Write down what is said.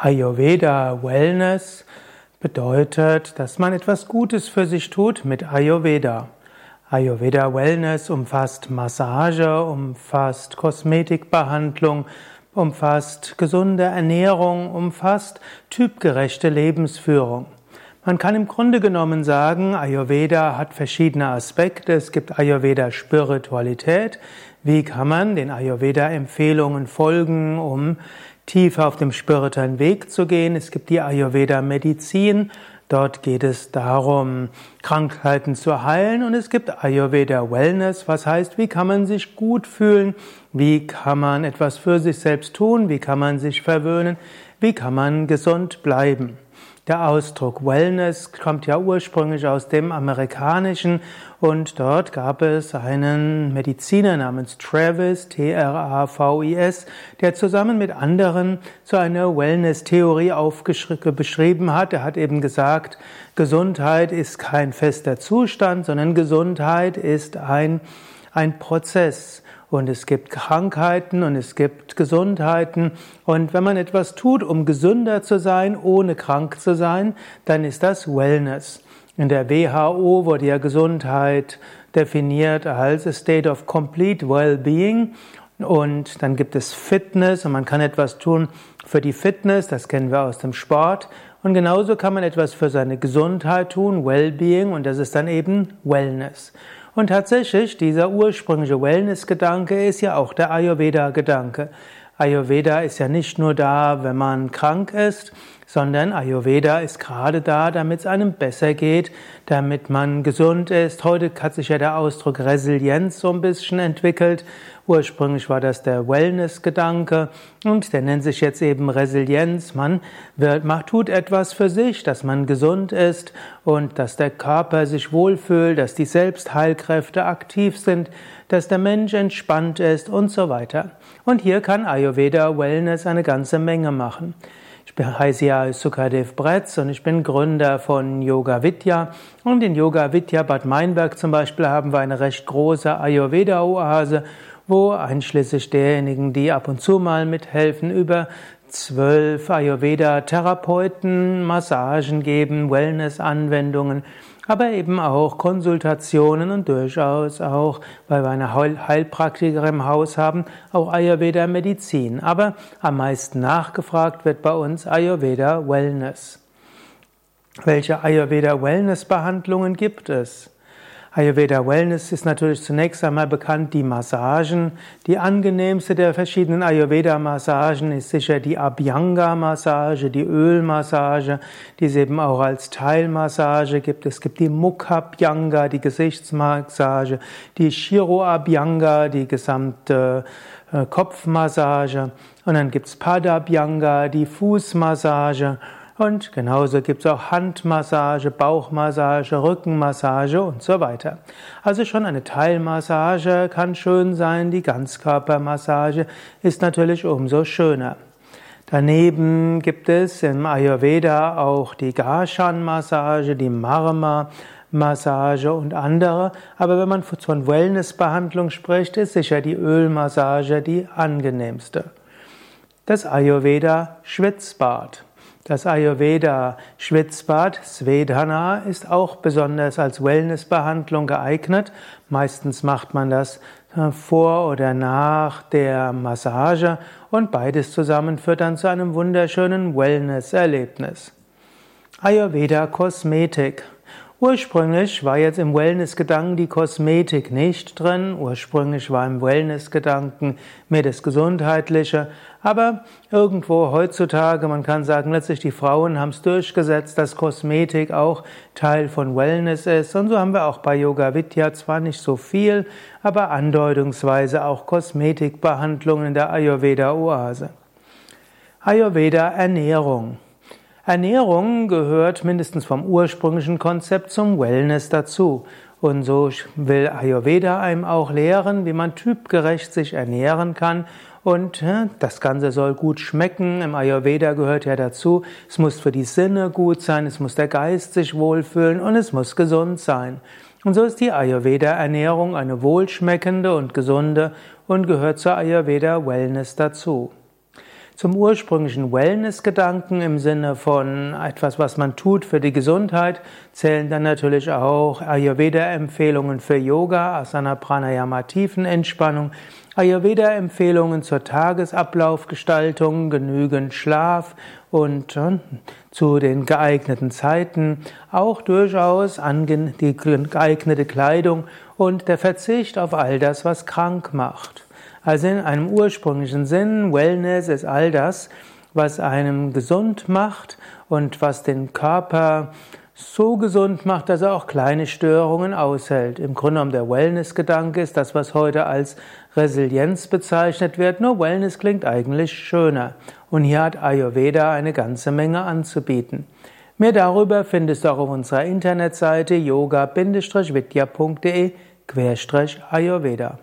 Ayurveda Wellness bedeutet, dass man etwas Gutes für sich tut mit Ayurveda. Ayurveda Wellness umfasst Massage, umfasst Kosmetikbehandlung, umfasst gesunde Ernährung, umfasst typgerechte Lebensführung. Man kann im Grunde genommen sagen, Ayurveda hat verschiedene Aspekte. Es gibt Ayurveda Spiritualität. Wie kann man den Ayurveda Empfehlungen folgen, um tiefer auf dem spirituellen Weg zu gehen. Es gibt die Ayurveda Medizin. Dort geht es darum, Krankheiten zu heilen. Und es gibt Ayurveda Wellness, was heißt, wie kann man sich gut fühlen? Wie kann man etwas für sich selbst tun? Wie kann man sich verwöhnen? Wie kann man gesund bleiben? Der Ausdruck Wellness kommt ja ursprünglich aus dem Amerikanischen und dort gab es einen Mediziner namens Travis, T-R-A-V-I-S, der zusammen mit anderen so eine Wellness-Theorie beschrieben hat. Er hat eben gesagt, Gesundheit ist kein fester Zustand, sondern Gesundheit ist ein, ein Prozess. Und es gibt Krankheiten und es gibt Gesundheiten. Und wenn man etwas tut, um gesünder zu sein, ohne krank zu sein, dann ist das Wellness. In der WHO wurde ja Gesundheit definiert als a state of complete well-being. Und dann gibt es Fitness und man kann etwas tun für die Fitness, das kennen wir aus dem Sport. Und genauso kann man etwas für seine Gesundheit tun, Well-being, und das ist dann eben Wellness. Und tatsächlich, dieser ursprüngliche Wellness-Gedanke ist ja auch der Ayurveda-Gedanke. Ayurveda ist ja nicht nur da, wenn man krank ist, sondern Ayurveda ist gerade da, damit es einem besser geht, damit man gesund ist. Heute hat sich ja der Ausdruck Resilienz so ein bisschen entwickelt. Ursprünglich war das der Wellness-Gedanke und der nennt sich jetzt eben Resilienz. Man wird, macht, tut etwas für sich, dass man gesund ist und dass der Körper sich wohlfühlt, dass die Selbstheilkräfte aktiv sind, dass der Mensch entspannt ist und so weiter. Und hier kann Ayurveda Wellness eine ganze Menge machen. Ich heiße ja Sukadev Bretz und ich bin Gründer von Yoga Vidya. Und in Yoga Vidya Bad Meinberg zum Beispiel haben wir eine recht große Ayurveda-Oase, wo einschließlich derjenigen, die ab und zu mal mithelfen, über zwölf Ayurveda-Therapeuten Massagen geben, Wellness-Anwendungen aber eben auch Konsultationen und durchaus auch, weil wir eine Heilpraktiker im Haus haben, auch Ayurveda Medizin. Aber am meisten nachgefragt wird bei uns Ayurveda Wellness. Welche Ayurveda Wellness Behandlungen gibt es? Ayurveda Wellness ist natürlich zunächst einmal bekannt, die Massagen. Die angenehmste der verschiedenen Ayurveda-Massagen ist sicher die Abhyanga-Massage, die Ölmassage, die es eben auch als Teilmassage gibt. Es gibt die Mukhabhyanga, die Gesichtsmassage, die Shiro-Abhyanga, die gesamte äh, Kopfmassage. Und dann gibt es Padabhyanga, die Fußmassage. Und genauso gibt es auch Handmassage, Bauchmassage, Rückenmassage und so weiter. Also schon eine Teilmassage kann schön sein, die Ganzkörpermassage ist natürlich umso schöner. Daneben gibt es im Ayurveda auch die Garshan-Massage, die Marma-Massage und andere. Aber wenn man von Wellness-Behandlung spricht, ist sicher die Ölmassage die angenehmste. Das Ayurveda-Schwitzbad. Das Ayurveda-Schwitzbad Svedhana ist auch besonders als Wellnessbehandlung geeignet. Meistens macht man das äh, vor oder nach der Massage und beides zusammen führt dann zu einem wunderschönen Wellness-Erlebnis. Ayurveda-Kosmetik. Ursprünglich war jetzt im Wellness-Gedanken die Kosmetik nicht drin. Ursprünglich war im Wellness-Gedanken mehr das Gesundheitliche. Aber irgendwo heutzutage, man kann sagen, letztlich die Frauen haben es durchgesetzt, dass Kosmetik auch Teil von Wellness ist. Und so haben wir auch bei Yoga Vidya zwar nicht so viel, aber andeutungsweise auch Kosmetikbehandlungen in der Ayurveda-Oase. Ayurveda Ernährung. Ernährung gehört mindestens vom ursprünglichen Konzept zum Wellness dazu. Und so will Ayurveda einem auch lehren, wie man typgerecht sich ernähren kann. Und das Ganze soll gut schmecken. Im Ayurveda gehört ja dazu, es muss für die Sinne gut sein, es muss der Geist sich wohlfühlen und es muss gesund sein. Und so ist die Ayurveda-Ernährung eine wohlschmeckende und gesunde und gehört zur Ayurveda-Wellness dazu. Zum ursprünglichen Wellness-Gedanken im Sinne von etwas, was man tut für die Gesundheit, zählen dann natürlich auch Ayurveda-Empfehlungen für Yoga, Asana, Pranayama, Tiefenentspannung, Ayurveda-Empfehlungen zur Tagesablaufgestaltung, genügend Schlaf und äh, zu den geeigneten Zeiten, auch durchaus die geeignete Kleidung und der Verzicht auf all das, was krank macht. Also in einem ursprünglichen Sinn, Wellness ist all das, was einem gesund macht und was den Körper so gesund macht, dass er auch kleine Störungen aushält. Im Grunde genommen der Wellness-Gedanke ist das, was heute als Resilienz bezeichnet wird. Nur Wellness klingt eigentlich schöner. Und hier hat Ayurveda eine ganze Menge anzubieten. Mehr darüber findest du auch auf unserer Internetseite yoga-vidya.de-ayurveda.